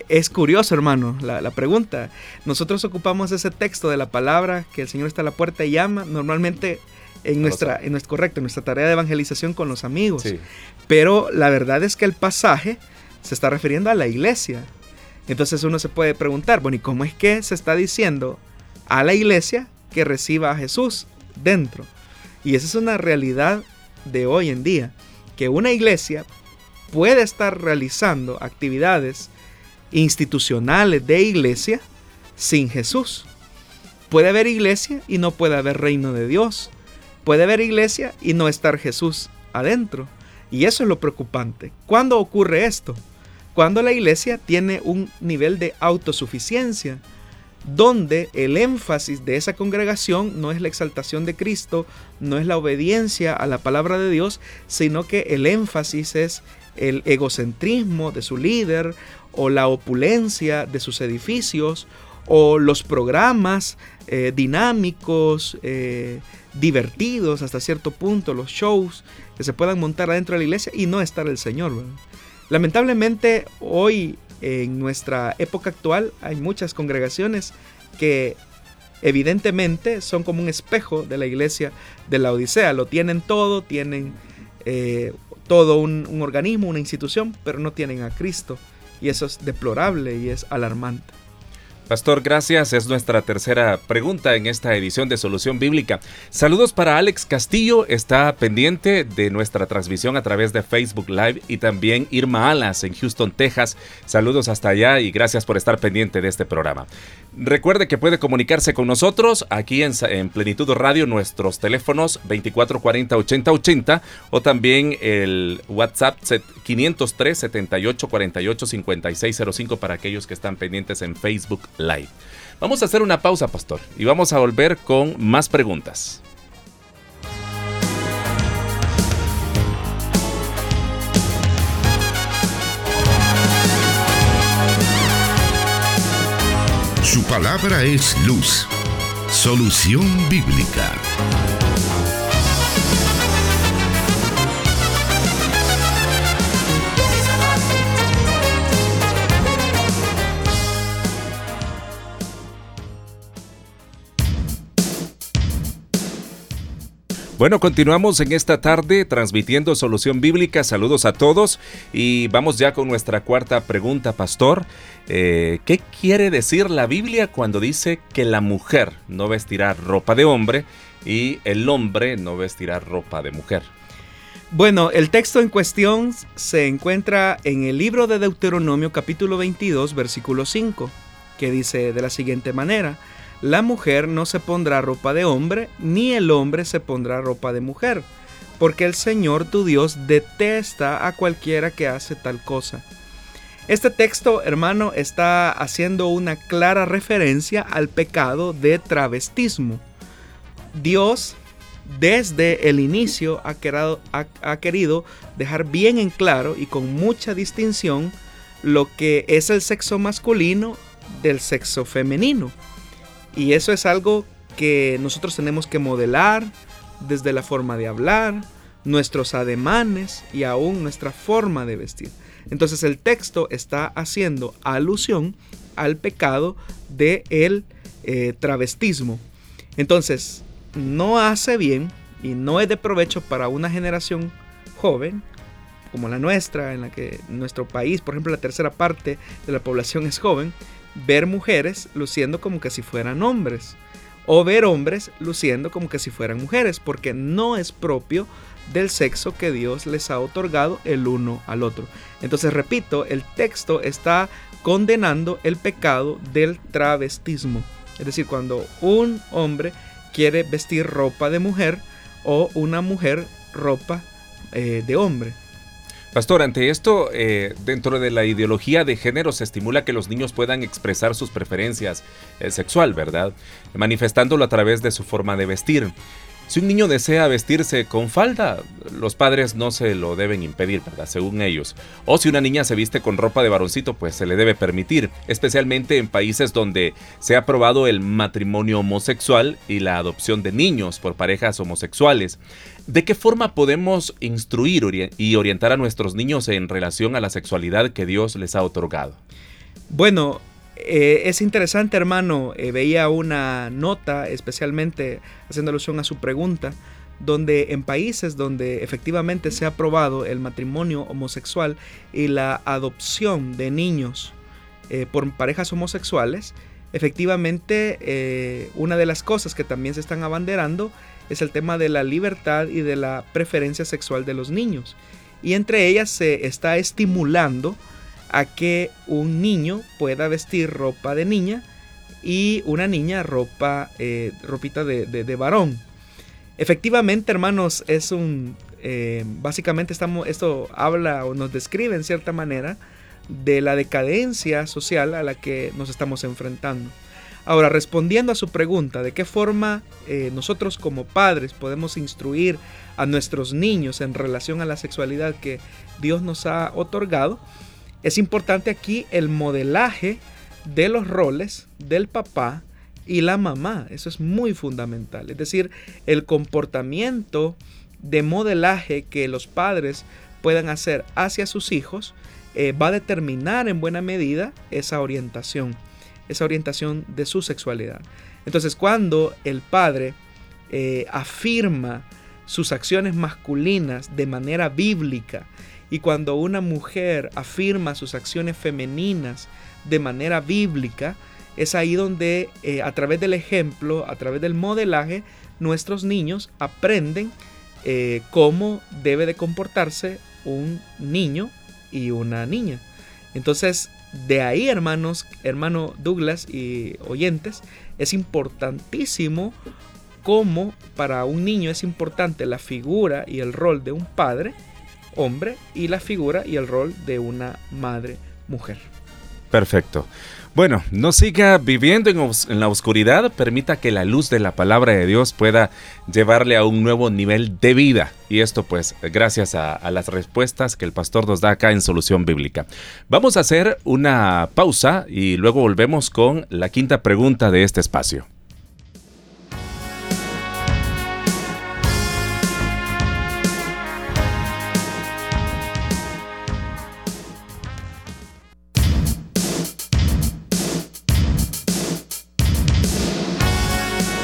es curioso, hermano, la, pregunta. Nosotros ocupamos ese texto de la palabra, que el Señor está a la puerta y llama, normalmente en nuestra, en nuestro, correcto, en nuestra tarea de evangelización con los amigos. Pero la verdad es que el pasaje se está refiriendo a la iglesia. Entonces uno se puede preguntar, bueno, ¿y cómo es que se está diciendo a la iglesia que reciba a Jesús dentro? Y esa es una realidad de hoy en día, que una iglesia puede estar realizando actividades institucionales de iglesia sin Jesús. Puede haber iglesia y no puede haber reino de Dios. Puede haber iglesia y no estar Jesús adentro. Y eso es lo preocupante. ¿Cuándo ocurre esto? Cuando la iglesia tiene un nivel de autosuficiencia, donde el énfasis de esa congregación no es la exaltación de Cristo, no es la obediencia a la palabra de Dios, sino que el énfasis es el egocentrismo de su líder o la opulencia de sus edificios o los programas eh, dinámicos, eh, divertidos hasta cierto punto, los shows que se puedan montar adentro de la iglesia y no estar el Señor. Lamentablemente hoy en nuestra época actual hay muchas congregaciones que evidentemente son como un espejo de la iglesia de la Odisea. Lo tienen todo, tienen eh, todo un organismo, una institución, pero no tienen a Cristo. Y eso es deplorable y es alarmante. Pastor, gracias. Es nuestra tercera pregunta en esta edición de Solución Bíblica. Saludos para Alex Castillo, está pendiente de nuestra transmisión a través de Facebook Live y también Irma Alas en Houston, Texas. Saludos hasta allá y gracias por estar pendiente de este programa. Recuerde que puede comunicarse con nosotros aquí en, Plenitud Radio, nuestros teléfonos 2440 8080 o también el WhatsApp 503 78 48 5605 para aquellos que están pendientes en Facebook Live. Vamos a hacer una pausa, pastor, y vamos a volver con más preguntas. Su palabra es luz. Solución bíblica. Bueno, continuamos en esta tarde transmitiendo Solución Bíblica. Saludos a todos y vamos ya con nuestra cuarta pregunta, pastor. Eh, ¿Qué quiere decir la Biblia cuando dice que la mujer no vestirá ropa de hombre y el hombre no vestirá ropa de mujer? Bueno, el texto en cuestión se encuentra en el libro de Deuteronomio capítulo 22 versículo 5, que dice de la siguiente manera, la mujer no se pondrá ropa de hombre, ni el hombre se pondrá ropa de mujer, porque el Señor tu Dios detesta a cualquiera que hace tal cosa. Este texto, hermano, está haciendo una clara referencia al pecado de travestismo. Dios, desde el inicio, ha querido, dejar bien en claro y con mucha distinción lo que es el sexo masculino del sexo femenino. Y eso es algo que nosotros tenemos que modelar desde la forma de hablar, nuestros ademanes y aún nuestra forma de vestir. Entonces el texto está haciendo alusión al pecado el eh, travestismo. Entonces no hace bien y no es de provecho para una generación joven como la nuestra, en la que nuestro país, por ejemplo, la tercera parte de la población es joven, ver mujeres luciendo como que si fueran hombres o ver hombres luciendo como que si fueran mujeres, porque no es propio del sexo que Dios les ha otorgado el uno al otro. Entonces, repito, el texto está condenando el pecado del travestismo. Es decir, cuando un hombre quiere vestir ropa de mujer o una mujer ropa eh, de hombre. Pastor, ante esto, eh, dentro de la ideología de género se estimula que los niños puedan expresar sus preferencias eh, sexual, ¿verdad? Manifestándolo a través de su forma de vestir. Si un niño desea vestirse con falda, los padres no se lo deben impedir. Según ellos. O si una niña se viste con ropa de varoncito, pues se le debe permitir, especialmente en países donde se ha aprobado el matrimonio homosexual y la adopción de niños por parejas homosexuales. ¿De qué forma podemos instruir y orientar a nuestros niños en relación a la sexualidad que Dios les ha otorgado? Bueno, eh, es interesante, hermano. Eh, veía una nota, especialmente haciendo alusión a su pregunta, donde en países donde efectivamente se ha aprobado el matrimonio homosexual y la adopción de niños eh, por parejas homosexuales, efectivamente una de las cosas que también se están abanderando es el tema de la libertad y de la preferencia sexual de los niños. Y entre ellas se está estimulando a que un niño pueda vestir ropa de niña y una niña ropa, eh, ropita de, varón. Efectivamente, hermanos, es un... Eh, básicamente estamos, esto habla o nos describe en cierta manera de la decadencia social a la que nos estamos enfrentando. Ahora, respondiendo a su pregunta, ¿de qué forma eh, nosotros como padres podemos instruir a nuestros niños en relación a la sexualidad que Dios nos ha otorgado? Es importante aquí el modelaje de los roles del papá y la mamá. Eso es muy fundamental. Es decir, el comportamiento de modelaje que los padres puedan hacer hacia sus hijos eh, va a determinar en buena medida esa orientación, esa orientación de su sexualidad. Entonces, cuando el padre eh, afirma sus acciones masculinas de manera bíblica, y cuando una mujer afirma sus acciones femeninas de manera bíblica, es ahí donde eh, a través del ejemplo, a través del modelaje, nuestros niños aprenden eh, cómo debe de comportarse un niño y una niña. Entonces, de ahí, hermanos, hermano Douglas y oyentes, es importantísimo cómo para un niño es importante la figura y el rol de un padre hombre y la figura y el rol de una madre mujer. Perfecto. Bueno, no siga viviendo en, la oscuridad, permita que la luz de la palabra de Dios pueda llevarle a un nuevo nivel de vida. Y esto pues gracias a, a las respuestas que el pastor nos da acá en Solución Bíblica. Vamos a hacer una pausa y luego volvemos con la quinta pregunta de este espacio.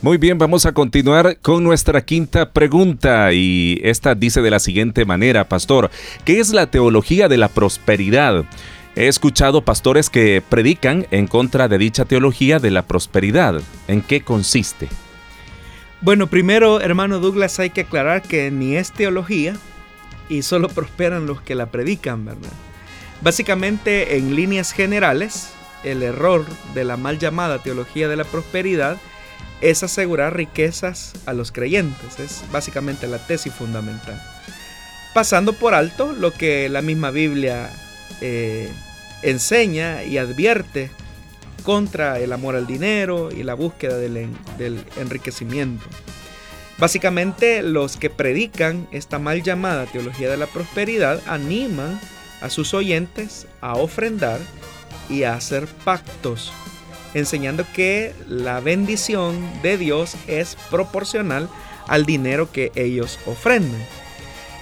Muy bien, vamos a continuar con nuestra quinta pregunta y esta dice de la siguiente manera, pastor, ¿qué es la teología de la prosperidad? He escuchado pastores que predican en contra de dicha teología de la prosperidad. ¿En qué consiste? Bueno, primero, hermano Douglas, hay que aclarar que ni es teología y solo prosperan los que la predican, ¿verdad? Básicamente, en líneas generales, el error de la mal llamada teología de la prosperidad es asegurar riquezas a los creyentes. Es básicamente la tesis fundamental. Pasando por alto lo que la misma Biblia eh, enseña y advierte contra el amor al dinero y la búsqueda del, del enriquecimiento. Básicamente los que predican esta mal llamada teología de la prosperidad animan a sus oyentes a ofrendar y a hacer pactos enseñando que la bendición de Dios es proporcional al dinero que ellos ofrendan.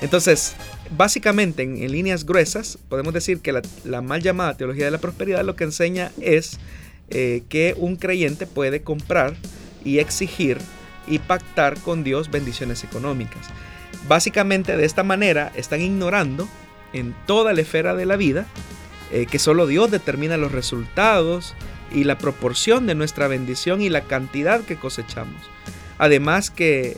Entonces, básicamente en, líneas gruesas, podemos decir que la, mal llamada teología de la prosperidad lo que enseña es eh, que un creyente puede comprar y exigir y pactar con Dios bendiciones económicas. Básicamente de esta manera están ignorando en toda la esfera de la vida eh, que solo Dios determina los resultados y la proporción de nuestra bendición y la cantidad que cosechamos. Además que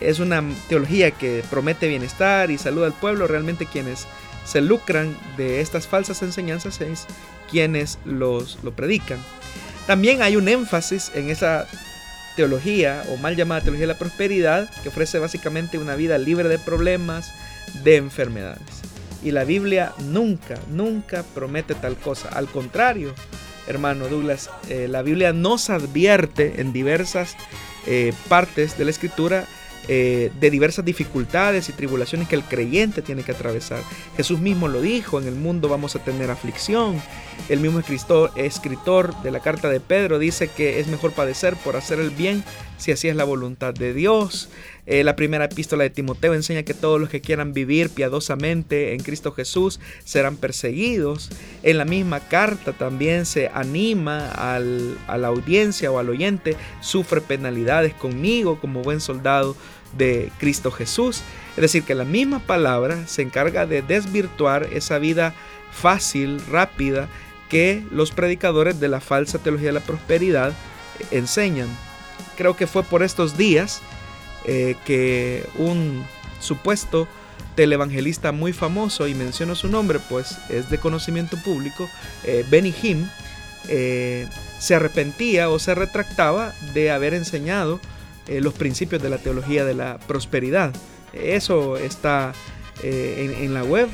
es una teología que promete bienestar y salud al pueblo, realmente quienes se lucran de estas falsas enseñanzas es quienes los, lo predican. También hay un énfasis en esa teología o mal llamada teología de la prosperidad que ofrece básicamente una vida libre de problemas, de enfermedades. Y la Biblia nunca, nunca promete tal cosa. Al contrario, hermano Douglas, eh, la Biblia nos advierte en diversas eh, partes de la escritura eh, de diversas dificultades y tribulaciones que el creyente tiene que atravesar. Jesús mismo lo dijo, en el mundo vamos a tener aflicción. El mismo escritor, escritor de la carta de Pedro dice que es mejor padecer por hacer el bien si así es la voluntad de Dios. Eh, la primera epístola de Timoteo enseña que todos los que quieran vivir piadosamente en Cristo Jesús serán perseguidos. En la misma carta también se anima a la audiencia o al oyente, sufre penalidades conmigo como buen soldado de Cristo Jesús. Es decir, que la misma palabra se encarga de desvirtuar esa vida fácil, rápida, que los predicadores de la falsa teología de la prosperidad enseñan. Creo que fue por estos días eh, que un supuesto televangelista muy famoso, y menciono su nombre, pues es de conocimiento público, eh, Benny Hinn, eh, se arrepentía o se retractaba de haber enseñado los principios de la teología de la prosperidad. Eso está en, la web.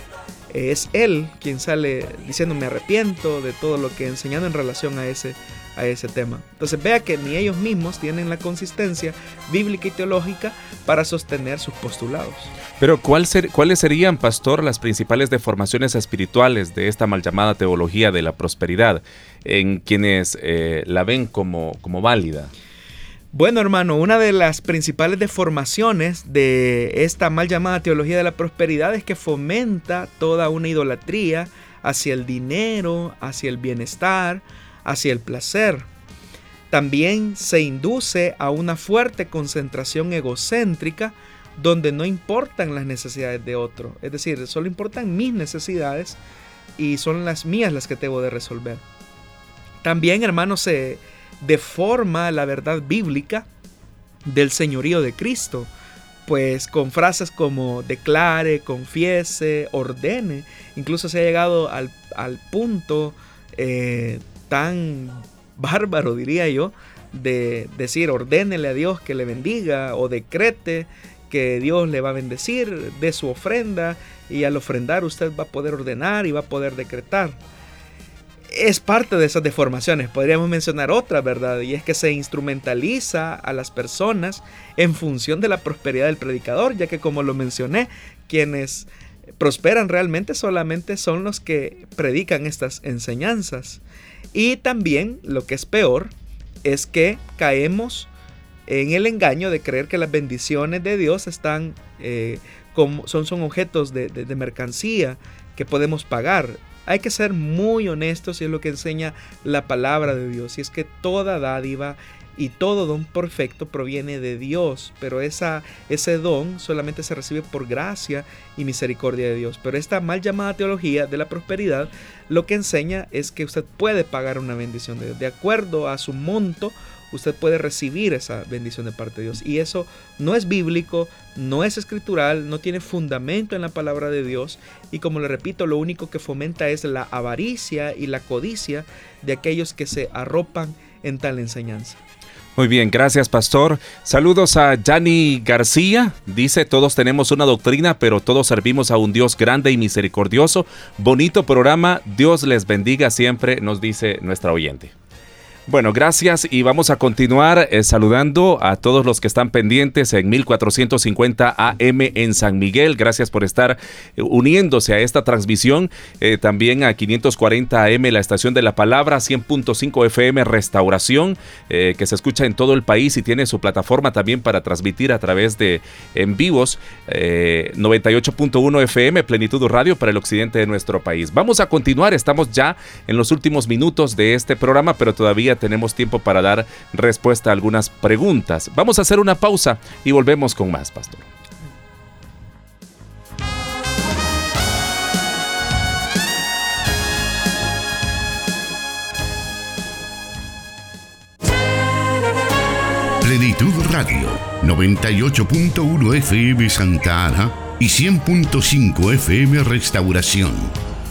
Es él quien sale diciendo me arrepiento de todo lo que he enseñado en relación a ese a ese tema. Entonces vea que ni ellos mismos tienen la consistencia bíblica y teológica para sostener sus postulados. Pero ¿cuál ¿cuáles serían, pastor, las principales deformaciones espirituales de esta mal llamada teología de la prosperidad en quienes eh, la ven como, como válida? Bueno, hermano, una de las principales deformaciones de esta mal llamada teología de la prosperidad es que fomenta toda una idolatría hacia el dinero, hacia el bienestar, hacia el placer. También se induce a una fuerte concentración egocéntrica donde no importan las necesidades de otro. Es decir, solo importan mis necesidades y son las mías las que debo de resolver. También, hermano, se deforma la verdad bíblica del señorío de Cristo, pues con frases como declare, confiese, ordene, incluso se ha llegado al, punto eh, tan bárbaro, diría yo, de decir, ordénele a Dios que le bendiga o decrete que Dios le va a bendecir de su ofrenda y al ofrendar usted va a poder ordenar y va a poder decretar. Es parte de esas deformaciones, podríamos mencionar otra, ¿verdad? Y es que se instrumentaliza a las personas en función de la prosperidad del predicador, ya que como lo mencioné, quienes prosperan realmente solamente son los que predican estas enseñanzas. Y también, lo que es peor, es que caemos en el engaño de creer que las bendiciones de Dios están eh, son, son objetos de, de mercancía que podemos pagar. Hay que ser muy honestos y es lo que enseña la palabra de Dios. Y es que toda dádiva y todo don perfecto proviene de Dios, pero esa, ese don solamente se recibe por gracia y misericordia de Dios. Pero esta mal llamada teología de la prosperidad lo que enseña es que usted puede pagar una bendición de Dios. De acuerdo a su monto, usted puede recibir esa bendición de parte de Dios. Y eso no es bíblico, no es escritural, no tiene fundamento en la palabra de Dios. Y como le repito, lo único que fomenta es la avaricia y la codicia de aquellos que se arropan en tal enseñanza. Muy bien, gracias pastor. Saludos a Yanni García. Dice, todos tenemos una doctrina, pero todos servimos a un Dios grande y misericordioso. Bonito programa. Dios les bendiga siempre, nos dice nuestra oyente. Bueno, gracias y vamos a continuar eh, saludando a todos los que están pendientes en 1450 AM en San Miguel. Gracias por estar eh, uniéndose a esta transmisión. Eh, también a 540 AM la estación de la palabra, 100.5 FM Restauración, que se escucha en todo el país y tiene su plataforma también para transmitir a través de en vivos 98.1 FM Plenitud Radio para el occidente de nuestro país. Vamos a continuar, estamos ya en los últimos minutos de este programa, pero todavía tenemos tiempo para dar respuesta a algunas preguntas. Vamos a hacer una pausa y volvemos con más, pastor. Plenitud Radio 98.1 FM Santa Ana y 100.5 FM Restauración.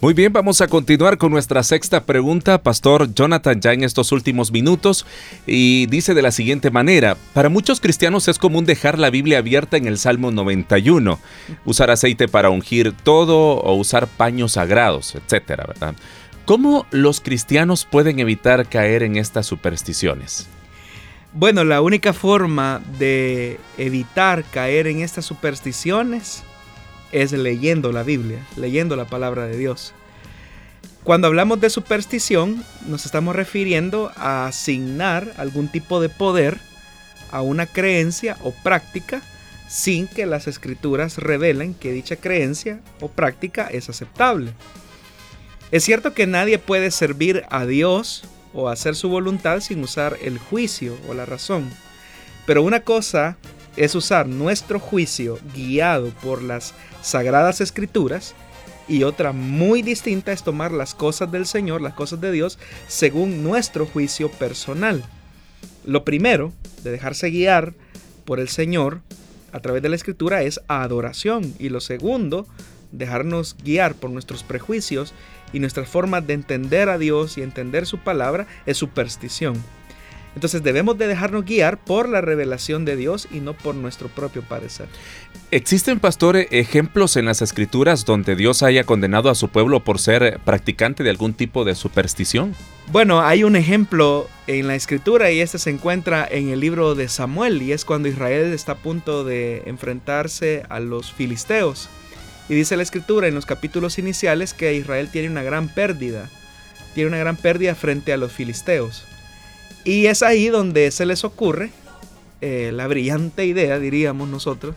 Muy bien, vamos a continuar con nuestra sexta pregunta, Pastor Jonathan, ya en estos últimos minutos, y dice de la siguiente manera, para muchos cristianos es común dejar la Biblia abierta en el Salmo 91, usar aceite para ungir todo o usar paños sagrados, etcétera. ¿Cómo los cristianos pueden evitar caer en estas supersticiones? Bueno, la única forma de evitar caer en estas supersticiones es leyendo la Biblia, leyendo la palabra de Dios. Cuando hablamos de superstición, nos estamos refiriendo a asignar algún tipo de poder a una creencia o práctica sin que las escrituras revelen que dicha creencia o práctica es aceptable. Es cierto que nadie puede servir a Dios o hacer su voluntad sin usar el juicio o la razón. Pero una cosa es usar nuestro juicio guiado por las sagradas escrituras y otra muy distinta es tomar las cosas del Señor, las cosas de Dios, según nuestro juicio personal. Lo primero de dejarse guiar por el Señor a través de la escritura es adoración y lo segundo, dejarnos guiar por nuestros prejuicios y nuestras formas de entender a Dios y entender su palabra es superstición. Entonces debemos de dejarnos guiar por la revelación de Dios y no por nuestro propio parecer. ¿Existen, pastores, ejemplos en las escrituras donde Dios haya condenado a su pueblo por ser practicante de algún tipo de superstición? Bueno, hay un ejemplo en la escritura y este se encuentra en el libro de Samuel y es cuando Israel está a punto de enfrentarse a los filisteos. Y dice la escritura en los capítulos iniciales que Israel tiene una gran pérdida, tiene una gran pérdida frente a los filisteos. Y es ahí donde se les ocurre eh, la brillante idea, diríamos nosotros,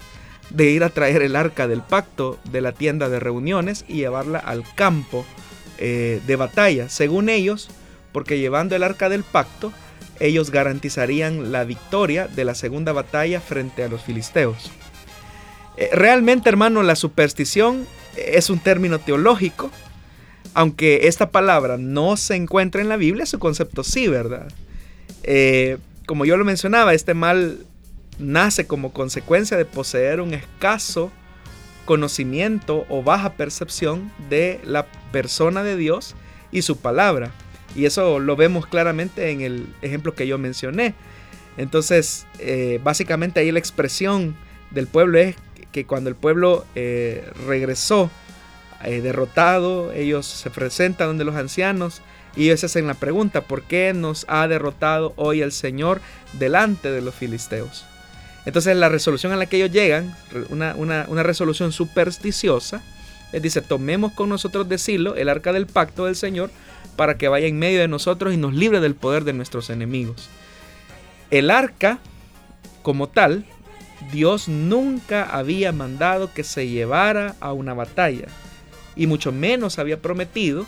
de ir a traer el arca del pacto de la tienda de reuniones y llevarla al campo eh, de batalla. Según ellos, porque llevando el arca del pacto, ellos garantizarían la victoria de la segunda batalla frente a los filisteos. Eh, realmente, hermano, la superstición es un término teológico, aunque esta palabra no se encuentra en la Biblia, su concepto sí, ¿verdad? Eh, como yo lo mencionaba, este mal nace como consecuencia de poseer un escaso conocimiento o baja percepción de la persona de Dios y su palabra. Y eso lo vemos claramente en el ejemplo que yo mencioné. Entonces, eh, básicamente ahí la expresión del pueblo es que cuando el pueblo eh, regresó derrotado, ellos se presentan donde los ancianos y ellos hacen la pregunta, ¿por qué nos ha derrotado hoy el Señor delante de los filisteos? Entonces la resolución a la que ellos llegan, una, una, resolución supersticiosa, es dice, tomemos con nosotros de Silo el arca del pacto del Señor para que vaya en medio de nosotros y nos libre del poder de nuestros enemigos. El arca, como tal, Dios nunca había mandado que se llevara a una batalla y mucho menos había prometido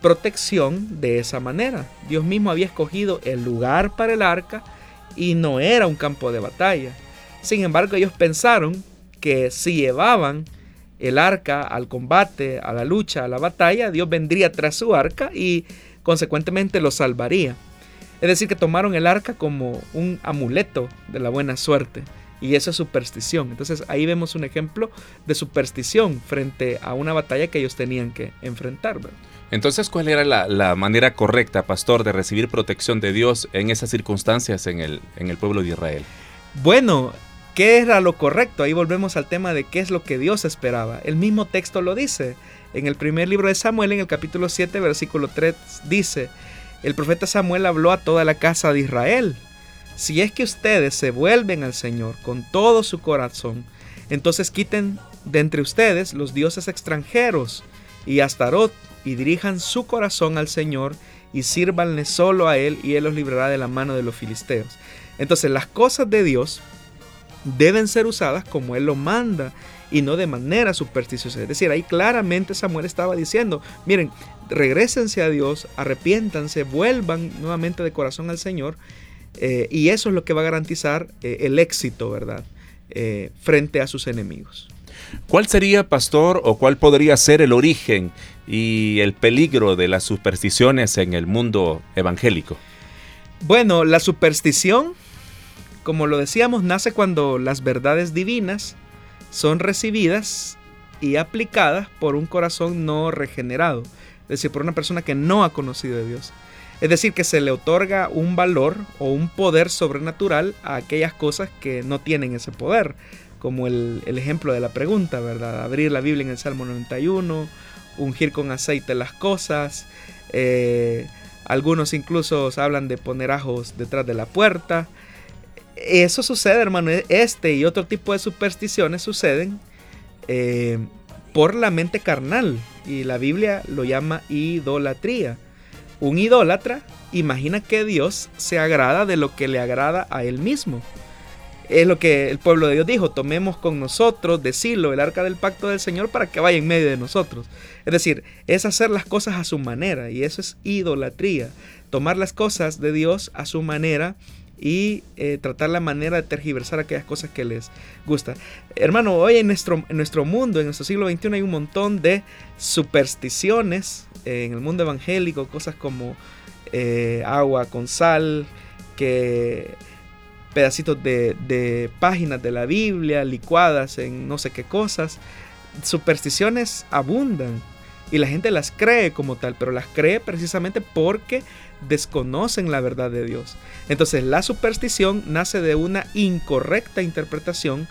protección de esa manera. Dios mismo había escogido el lugar para el arca y no era un campo de batalla. Sin embargo, ellos pensaron que si llevaban el arca al combate, a la lucha, a la batalla, Dios vendría tras su arca y consecuentemente lo salvaría. Es decir, que tomaron el arca como un amuleto de la buena suerte. Y eso es superstición. Entonces ahí vemos un ejemplo de superstición frente a una batalla que ellos tenían que enfrentar. Entonces, ¿cuál era la, manera correcta, pastor, de recibir protección de Dios en esas circunstancias en el, en el pueblo de Israel? Bueno, ¿qué era lo correcto? Ahí volvemos al tema de qué es lo que Dios esperaba. El mismo texto lo dice. En el primer libro de Samuel, en el capítulo 7, versículo 3, dice, el profeta Samuel habló a toda la casa de Israel. Si es que ustedes se vuelven al Señor con todo su corazón, entonces quiten de entre ustedes los dioses extranjeros y Astarot y dirijan su corazón al Señor y sírvanle solo a Él y Él los librará de la mano de los filisteos. Entonces las cosas de Dios deben ser usadas como Él lo manda y no de manera supersticiosa. Es decir, ahí claramente Samuel estaba diciendo, miren, regresense a Dios, arrepiéntanse, vuelvan nuevamente de corazón al Señor Eh, y eso es lo que va a garantizar eh, el éxito, ¿verdad? Eh, frente a sus enemigos. ¿Cuál sería, pastor, o cuál podría ser el origen y el peligro de las supersticiones en el mundo evangélico? Bueno, la superstición, como lo decíamos, nace cuando las verdades divinas son recibidas y aplicadas por un corazón no regenerado, es decir, por una persona que no ha conocido a Dios. Es decir, que se le otorga un valor o un poder sobrenatural a aquellas cosas que no tienen ese poder, como el, ejemplo de la pregunta, ¿verdad? Abrir la Biblia en el Salmo 91, ungir con aceite las cosas, eh, algunos incluso hablan de poner ajos detrás de la puerta. Eso sucede, hermano. Este y otro tipo de supersticiones suceden eh, por la mente carnal. Y la Biblia lo llama idolatría. Un idólatra imagina que Dios se agrada de lo que le agrada a él mismo. Es lo que el pueblo de Dios dijo, tomemos con nosotros, decirlo, el arca del pacto del Señor para que vaya en medio de nosotros. Es decir, es hacer las cosas a su manera y eso es idolatría. Tomar las cosas de Dios a su manera y eh, tratar la manera de tergiversar aquellas cosas que les gusta. Hermano, hoy en nuestro, mundo, en nuestro siglo XXI, hay un montón de supersticiones en el mundo evangélico, cosas como eh, agua con sal, que pedacitos de, de, páginas de la Biblia licuadas en no sé qué cosas. Supersticiones abundan y la gente las cree como tal, pero las cree precisamente porque desconocen la verdad de Dios. Entonces la superstición nace de una incorrecta interpretación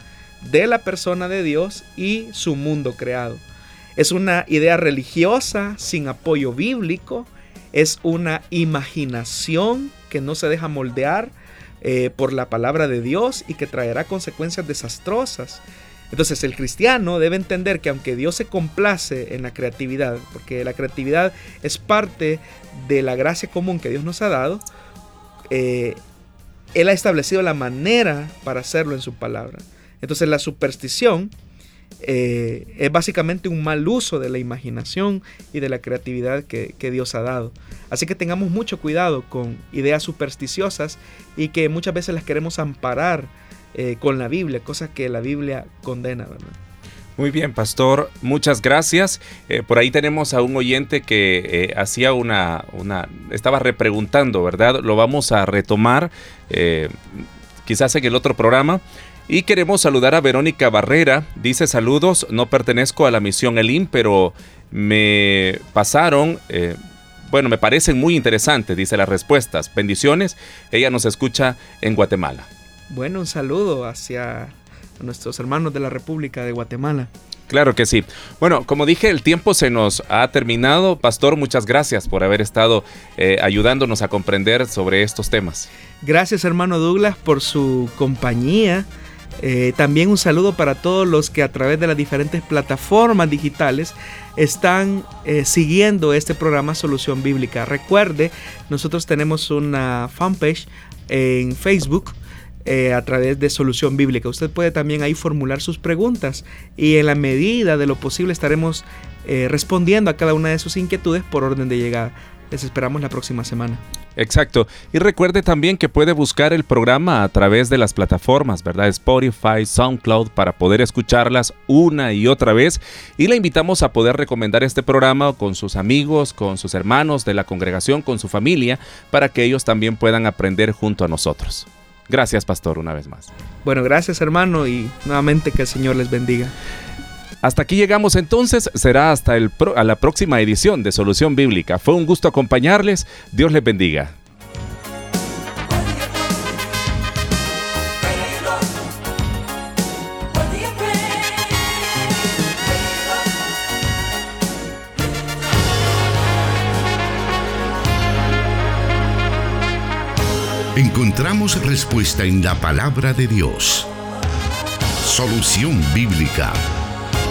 de la persona de Dios y su mundo creado. Es una idea religiosa sin apoyo bíblico, es una imaginación que no se deja moldear eh, por la palabra de Dios y que traerá consecuencias desastrosas. Entonces el cristiano debe entender que aunque Dios se complace en la creatividad, porque la creatividad es parte de la gracia común que Dios nos ha dado, eh, Él ha establecido la manera para hacerlo en su palabra. Entonces la superstición eh, es básicamente un mal uso de la imaginación y de la creatividad que, Dios ha dado. Así que tengamos mucho cuidado con ideas supersticiosas y que muchas veces las queremos amparar eh, con la Biblia, cosas que la Biblia condena, Muy bien, pastor, muchas gracias. Eh, por ahí tenemos a un oyente que hacía una, una, estaba repreguntando, ¿verdad? Lo vamos a retomar quizás en el otro programa. Y queremos saludar a Verónica Barrera. Dice saludos, no pertenezco a la misión Elim, pero me pasaron, eh, bueno, me parecen muy interesantes, dice las respuestas. Bendiciones, ella nos escucha en Guatemala. Bueno, un saludo hacia nuestros hermanos de la República de Guatemala. Claro que sí. Bueno, como dije, el tiempo se nos ha terminado. Pastor, muchas gracias por haber estado eh, ayudándonos a comprender sobre estos temas. Gracias, hermano Douglas, por su compañía. Eh, también un saludo para todos los que a través de las diferentes plataformas digitales están eh, siguiendo este programa Solución Bíblica. Recuerde, nosotros tenemos una fanpage en Facebook. Eh, a través de Solución Bíblica. Usted puede también ahí formular sus preguntas y en la medida de lo posible estaremos respondiendo a cada una de sus inquietudes por orden de llegada. Les esperamos la próxima semana. Exacto. Y recuerde también que puede buscar el programa a través de las plataformas, ¿verdad? Spotify, SoundCloud, para poder escucharlas una y otra vez. Y le invitamos a poder recomendar este programa con sus amigos, con sus hermanos de la congregación, con su familia, para que ellos también puedan aprender junto a nosotros. Gracias, pastor, una vez más. Bueno, gracias, hermano, y nuevamente que el Señor les bendiga. Hasta aquí llegamos entonces, será hasta el a la próxima edición de Solución Bíblica. Fue un gusto acompañarles, Dios les bendiga. Encontramos respuesta en la palabra de Dios. Solución Bíblica